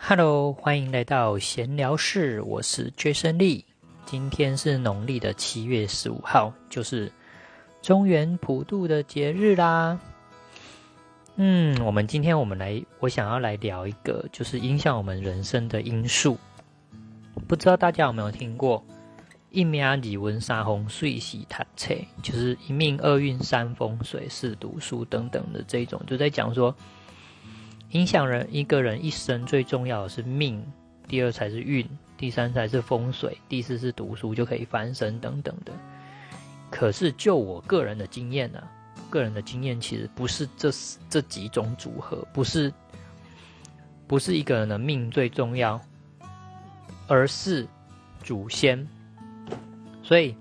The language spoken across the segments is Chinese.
Hello，欢迎来到闲聊室，我是 Jason Lee。今天是农历的七月十五号，就是中原普渡的节日啦。嗯，我们今天我们来，我想要来聊一个，就是影响我们人生的因素。不知道大家有没有听过“一命二运三风水四读册”，就是一命二运三风水四读书等等的这种，就在讲说。影响人一个人一生最重要的是命，第二才是运，第三才是风水，第四是读书就可以翻身等等的。可是就我个人的经验呢，个人的经验其实不是这这几种组合，不是不是一个人的命最重要，而是祖先。所以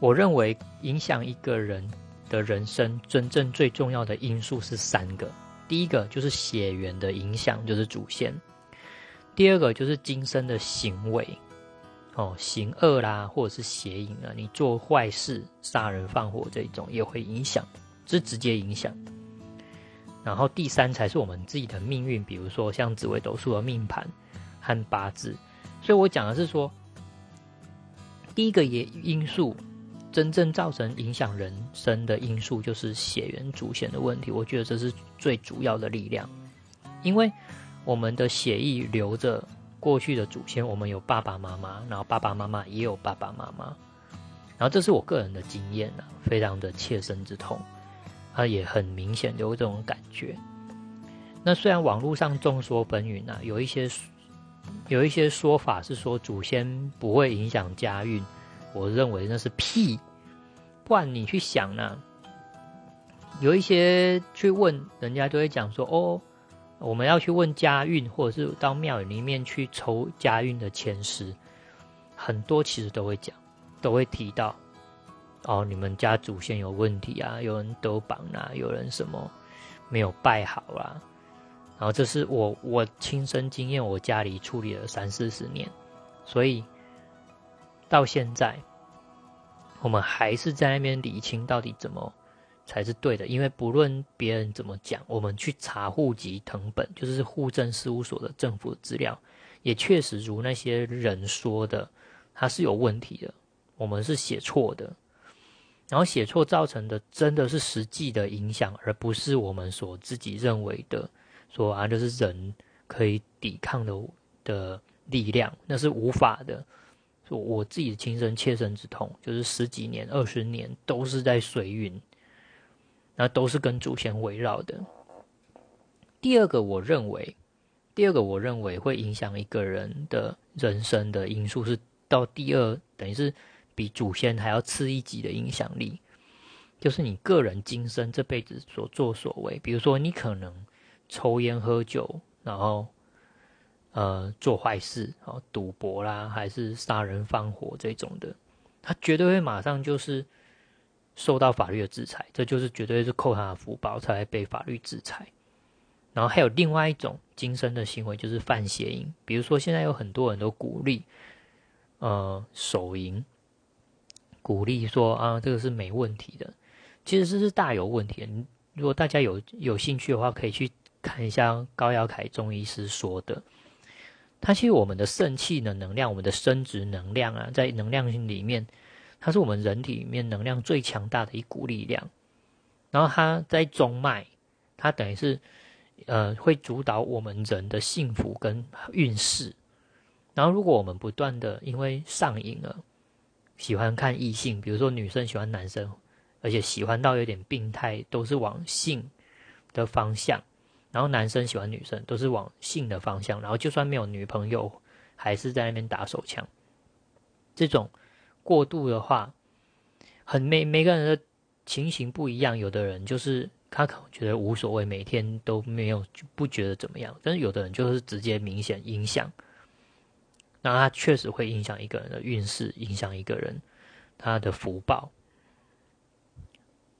我认为影响一个人的人生真正最重要的因素是三个。第一个就是血缘的影响，就是祖先；第二个就是今生的行为，哦，行恶啦，或者是邪淫啊，你做坏事、杀人放火这一种也会影响，是直接影响。然后第三才是我们自己的命运，比如说像紫微斗数的命盘和八字。所以我讲的是说，第一个也因素。真正造成影响人生的因素就是血缘祖先的问题，我觉得这是最主要的力量，因为我们的血液流着过去的祖先，我们有爸爸妈妈，然后爸爸妈妈也有爸爸妈妈，然后这是我个人的经验啊，非常的切身之痛，啊也很明显有这种感觉。那虽然网络上众说纷纭啊，有一些有一些说法是说祖先不会影响家运。我认为那是屁，不然你去想呢？有一些去问人家，都会讲说：“哦，我们要去问家运，或者是到庙宇里面去抽家运的前十，很多其实都会讲，都会提到哦，你们家祖先有问题啊，有人得榜啊，有人什么没有拜好啊。然后这是我我亲身经验，我家里处理了三四十年，所以。到现在，我们还是在那边理清到底怎么才是对的。因为不论别人怎么讲，我们去查户籍誊本，就是户政事务所的政府资料，也确实如那些人说的，它是有问题的。我们是写错的，然后写错造成的真的是实际的影响，而不是我们所自己认为的说啊，就是人可以抵抗的的力量，那是无法的。我自己的亲身切身之痛，就是十几年、二十年都是在水运，那都是跟祖先围绕的。第二个，我认为，第二个我认为会影响一个人的人生的因素是到第二，等于是比祖先还要次一级的影响力，就是你个人今生这辈子所作所为。比如说，你可能抽烟喝酒，然后。呃，做坏事哦，赌博啦，还是杀人放火这种的，他绝对会马上就是受到法律的制裁，这就是绝对是扣他的福报才会被法律制裁。然后还有另外一种今生的行为，就是犯邪淫，比如说现在有很多人都鼓励呃手淫，鼓励说啊这个是没问题的，其实这是大有问题。如果大家有有兴趣的话，可以去看一下高耀凯中医师说的。它其实我们的肾气的能量，我们的生殖能量啊，在能量里面，它是我们人体里面能量最强大的一股力量。然后它在中脉，它等于是呃会主导我们人的幸福跟运势。然后如果我们不断的因为上瘾了，喜欢看异性，比如说女生喜欢男生，而且喜欢到有点病态，都是往性的方向。然后男生喜欢女生都是往性的方向，然后就算没有女朋友，还是在那边打手枪。这种过度的话，很每每个人的情形不一样。有的人就是他可能觉得无所谓，每天都没有不觉得怎么样。但是有的人就是直接明显影响，那他确实会影响一个人的运势，影响一个人他的福报。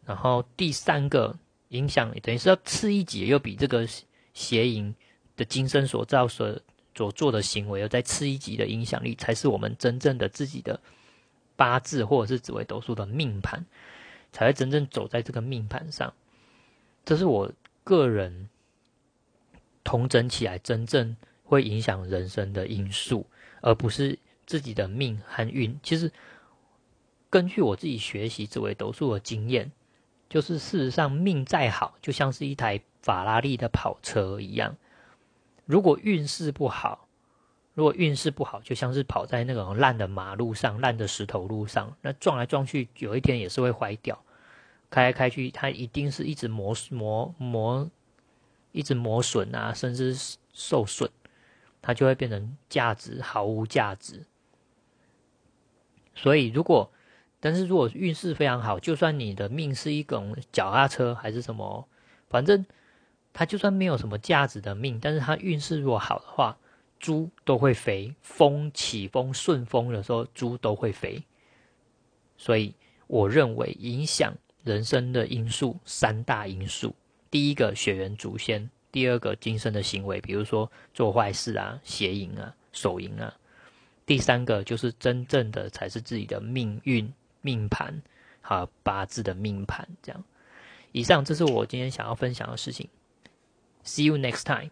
然后第三个。影响等于是要次一级，又比这个邪淫的今生所造所所做的行为，要在次一级的影响力，才是我们真正的自己的八字或者是紫微斗数的命盘，才会真正走在这个命盘上。这是我个人同整起来真正会影响人生的因素，而不是自己的命和运。其实，根据我自己学习紫微斗数的经验，就是事实上命再好，就像是一台法拉利的跑车一样，如果运势不好，如果运势不好，就像是跑在那种烂的马路上、烂的石头路上，那撞来撞去，有一天也是会坏掉。开来开去，它一定是一直磨磨磨，一直磨损啊，甚至受损，它就会变成价值毫无价值。所以，如果但是如果运势非常好，就算你的命是一种脚踏车还是什么，反正它就算没有什么价值的命，但是它运势如果好的话，猪都会飞。风起风顺风的时候，猪都会飞。所以，我认为影响。人生的因素三大因素：第一个血缘祖先，第二个今生的行为，比如说做坏事啊、邪淫啊、手淫啊；第三个就是真正的才是自己的命运命盘，有八字的命盘。这样，以上这是我今天想要分享的事情。See you next time.